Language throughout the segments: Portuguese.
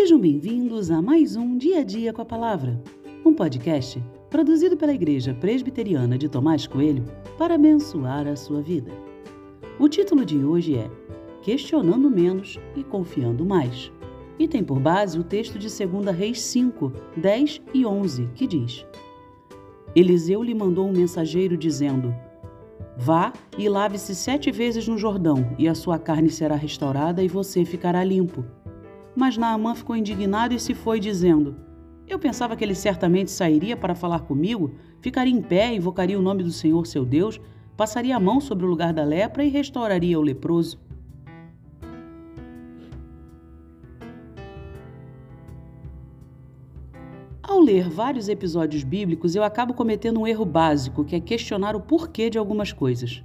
Sejam bem-vindos a mais um Dia a Dia com a Palavra, um podcast produzido pela Igreja Presbiteriana de Tomás Coelho para abençoar a sua vida. O título de hoje é Questionando Menos e Confiando Mais, e tem por base o texto de 2 Reis 5, 10 e 11, que diz: Eliseu lhe mandou um mensageiro dizendo: Vá e lave-se sete vezes no Jordão, e a sua carne será restaurada e você ficará limpo. Mas Naamã ficou indignado e se foi, dizendo: Eu pensava que ele certamente sairia para falar comigo, ficaria em pé, invocaria o nome do Senhor seu Deus, passaria a mão sobre o lugar da lepra e restauraria o leproso. Ao ler vários episódios bíblicos, eu acabo cometendo um erro básico, que é questionar o porquê de algumas coisas.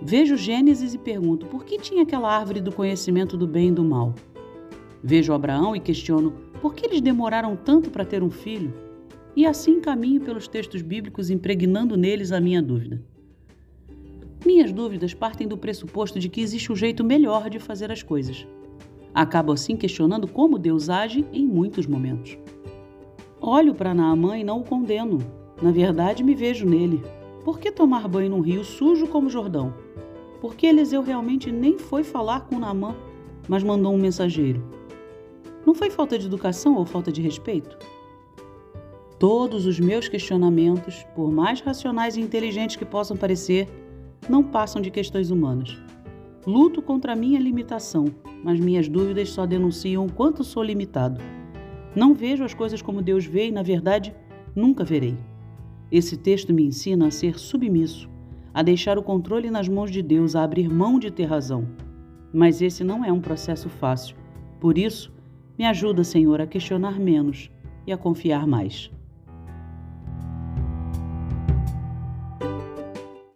Vejo Gênesis e pergunto por que tinha aquela árvore do conhecimento do bem e do mal. Vejo Abraão e questiono por que eles demoraram tanto para ter um filho, e assim caminho pelos textos bíblicos impregnando neles a minha dúvida. Minhas dúvidas partem do pressuposto de que existe um jeito melhor de fazer as coisas. Acabo assim questionando como Deus age em muitos momentos. Olho para Naamã e não o condeno. Na verdade, me vejo nele. Por que tomar banho num rio sujo como Jordão? Por que Eliseu realmente nem foi falar com Naamã, mas mandou um mensageiro? Não foi falta de educação ou falta de respeito? Todos os meus questionamentos, por mais racionais e inteligentes que possam parecer, não passam de questões humanas. Luto contra a minha limitação, mas minhas dúvidas só denunciam o quanto sou limitado. Não vejo as coisas como Deus vê e, na verdade, nunca verei. Esse texto me ensina a ser submisso, a deixar o controle nas mãos de Deus, a abrir mão de ter razão. Mas esse não é um processo fácil. Por isso, me ajuda, Senhor, a questionar menos e a confiar mais.